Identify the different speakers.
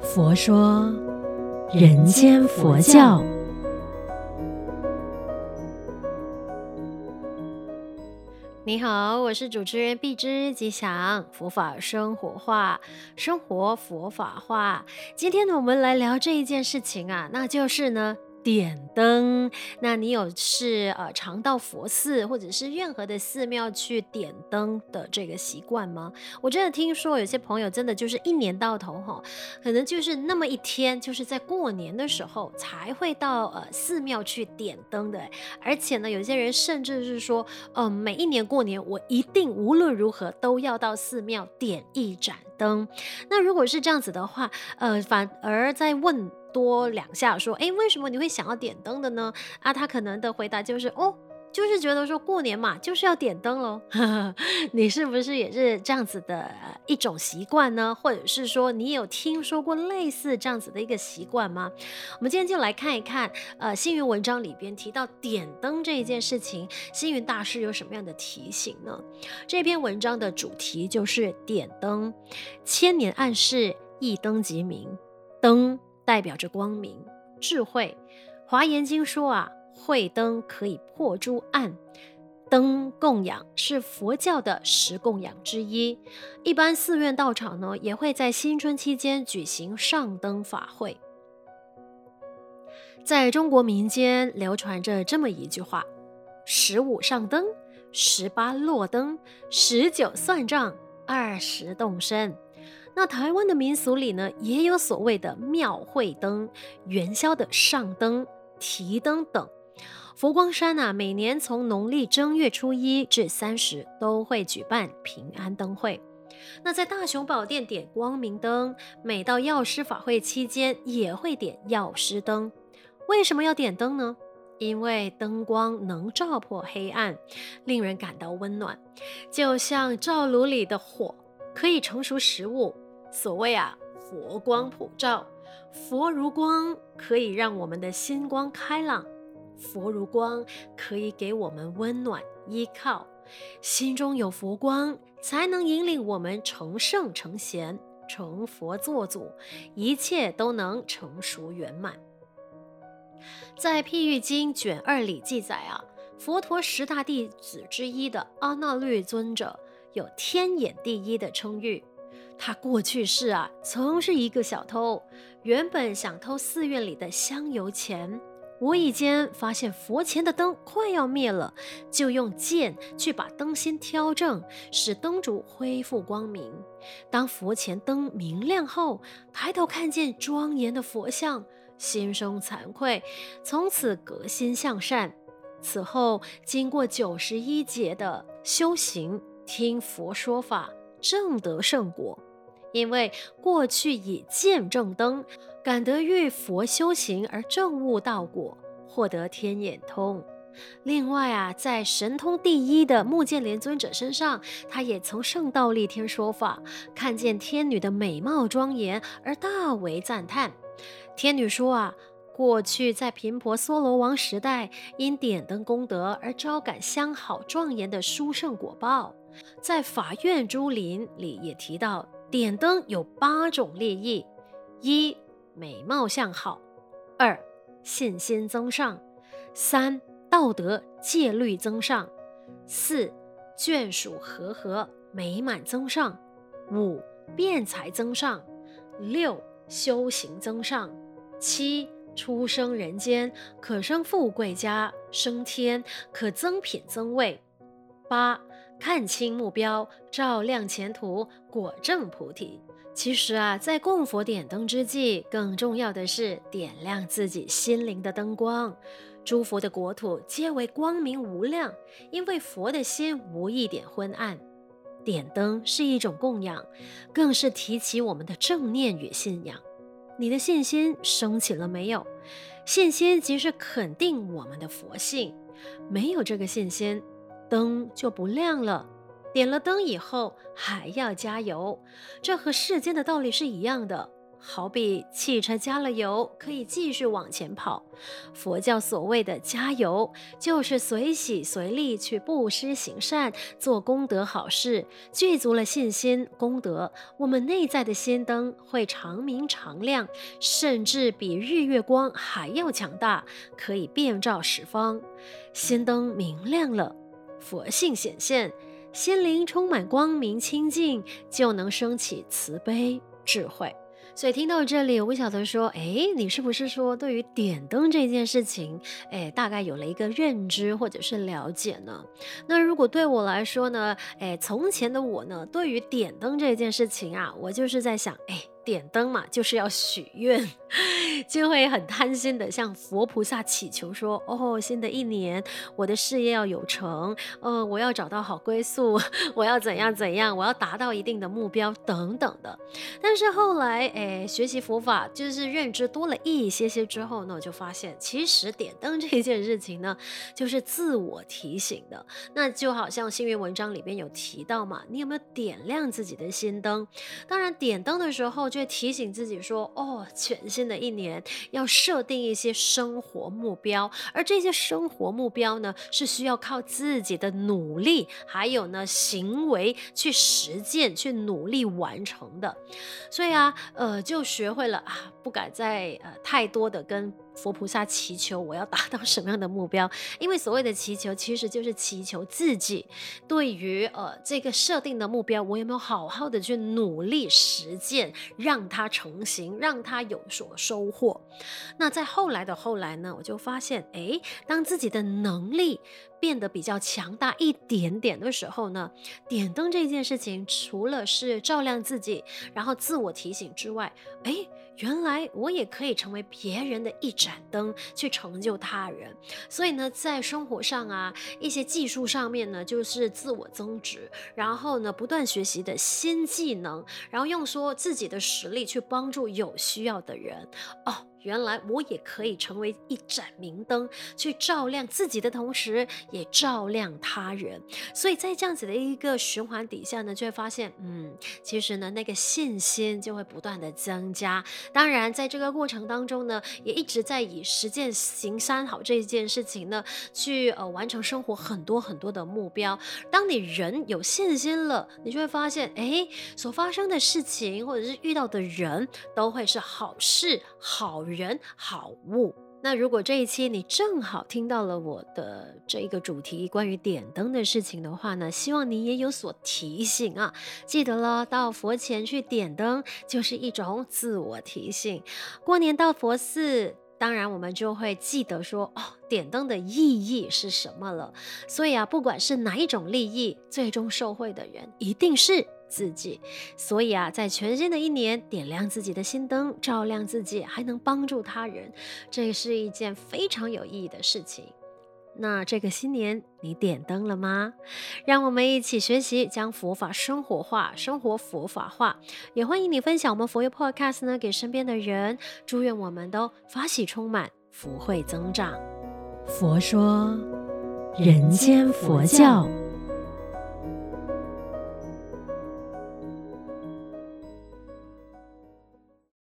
Speaker 1: 佛说人间佛教。你好，我是主持人碧之吉祥，佛法生活化，生活佛法化。今天呢，我们来聊这一件事情啊，那就是呢。点灯，那你有是呃常到佛寺或者是任何的寺庙去点灯的这个习惯吗？我真的听说有些朋友真的就是一年到头哈，可能就是那么一天，就是在过年的时候才会到呃寺庙去点灯的。而且呢，有些人甚至是说，嗯、呃，每一年过年我一定无论如何都要到寺庙点一盏灯。那如果是这样子的话，呃，反而在问。多两下说，诶，为什么你会想要点灯的呢？啊，他可能的回答就是，哦，就是觉得说过年嘛，就是要点灯喽。你是不是也是这样子的一种习惯呢？或者是说，你有听说过类似这样子的一个习惯吗？我们今天就来看一看，呃，星云文章里边提到点灯这一件事情，星云大师有什么样的提醒呢？这篇文章的主题就是点灯，千年暗示，一灯即明，灯。代表着光明、智慧。华严经说啊，慧灯可以破诸暗。灯供养是佛教的十供养之一。一般寺院道场呢，也会在新春期间举行上灯法会。在中国民间流传着这么一句话：十五上灯，十八落灯，十九算账，二十动身。那台湾的民俗里呢，也有所谓的庙会灯、元宵的上灯、提灯等。佛光山啊，每年从农历正月初一至三十都会举办平安灯会。那在大雄宝殿点光明灯，每到药师法会期间也会点药师灯。为什么要点灯呢？因为灯光能照破黑暗，令人感到温暖，就像灶炉里的火可以成熟食物。所谓啊，佛光普照，佛如光可以让我们的心光开朗，佛如光可以给我们温暖依靠，心中有佛光，才能引领我们成圣成贤，成佛作祖，一切都能成熟圆满。在《譬喻经》卷二里记载啊，佛陀十大弟子之一的阿那律尊者，有天眼第一的称誉。他过去世啊，曾是一个小偷，原本想偷寺院里的香油钱，无意间发现佛前的灯快要灭了，就用剑去把灯芯挑正，使灯烛恢复光明。当佛前灯明亮后，抬头看见庄严的佛像，心生惭愧，从此革心向善。此后经过九十一劫的修行，听佛说法，正得圣果。因为过去以见证灯，感得遇佛修行而证悟道果，获得天眼通。另外啊，在神通第一的目犍连尊者身上，他也曾圣道立天说法，看见天女的美貌庄严而大为赞叹。天女说啊，过去在频婆娑罗王时代，因点灯功德而招感相好庄严的殊胜果报。在法苑珠林里也提到。点灯有八种利益：一、美貌相好；二、信心增上；三、道德戒律增上；四、眷属和合美满增上；五、辩才增上；六、修行增上；七、出生人间可生富贵家，升天可增品增位；八。看清目标，照亮前途，果证菩提。其实啊，在供佛点灯之际，更重要的是点亮自己心灵的灯光。诸佛的国土皆为光明无量，因为佛的心无一点昏暗。点灯是一种供养，更是提起我们的正念与信仰。你的信心升起了没有？信心即是肯定我们的佛性，没有这个信心。灯就不亮了，点了灯以后还要加油，这和世间的道理是一样的。好比汽车加了油，可以继续往前跑。佛教所谓的加油，就是随喜随利去布施行善，做功德好事，具足了信心功德，我们内在的心灯会长明常亮，甚至比日月光还要强大，可以遍照十方。心灯明亮了，佛性显现。心灵充满光明清净，就能升起慈悲智慧。所以听到这里，我不晓得说，哎，你是不是说对于点灯这件事情，哎，大概有了一个认知或者是了解呢？那如果对我来说呢，哎，从前的我呢，对于点灯这件事情啊，我就是在想，哎。点灯嘛，就是要许愿，就会很贪心的向佛菩萨祈求说：“哦，新的一年，我的事业要有成，呃，我要找到好归宿，我要怎样怎样，我要达到一定的目标等等的。”但是后来，诶，学习佛法就是认知多了一些些之后呢，我就发现其实点灯这件事情呢，就是自我提醒的。那就好像星云文章里边有提到嘛，你有没有点亮自己的心灯？当然，点灯的时候。就提醒自己说：“哦，全新的一年要设定一些生活目标，而这些生活目标呢，是需要靠自己的努力，还有呢行为去实践、去努力完成的。所以啊，呃，就学会了啊，不敢再呃太多的跟。”佛菩萨祈求我要达到什么样的目标？因为所谓的祈求，其实就是祈求自己对于呃这个设定的目标，我有没有好好的去努力实践，让它成型，让它有所收获。那在后来的后来呢，我就发现，哎，当自己的能力变得比较强大一点点的时候呢，点灯这件事情，除了是照亮自己，然后自我提醒之外，哎。原来我也可以成为别人的一盏灯，去成就他人。所以呢，在生活上啊，一些技术上面呢，就是自我增值，然后呢，不断学习的新技能，然后用说自己的实力去帮助有需要的人。哦。原来我也可以成为一盏明灯，去照亮自己的同时，也照亮他人。所以在这样子的一个循环底下呢，就会发现，嗯，其实呢，那个信心就会不断的增加。当然，在这个过程当中呢，也一直在以实践行三好这一件事情呢，去呃完成生活很多很多的目标。当你人有信心了，你就会发现，哎，所发生的事情或者是遇到的人都会是好事好人人好物。那如果这一期你正好听到了我的这一个主题关于点灯的事情的话呢，希望你也有所提醒啊。记得了，到佛前去点灯就是一种自我提醒。过年到佛寺，当然我们就会记得说哦，点灯的意义是什么了。所以啊，不管是哪一种利益，最终受惠的人一定是。自己，所以啊，在全新的一年点亮自己的心灯，照亮自己，还能帮助他人，这是一件非常有意义的事情。那这个新年你点灯了吗？让我们一起学习，将佛法生活化，生活佛法化。也欢迎你分享我们佛佑 Podcast 呢给身边的人。祝愿我们都法喜充满，福慧增长。佛说，人间佛教。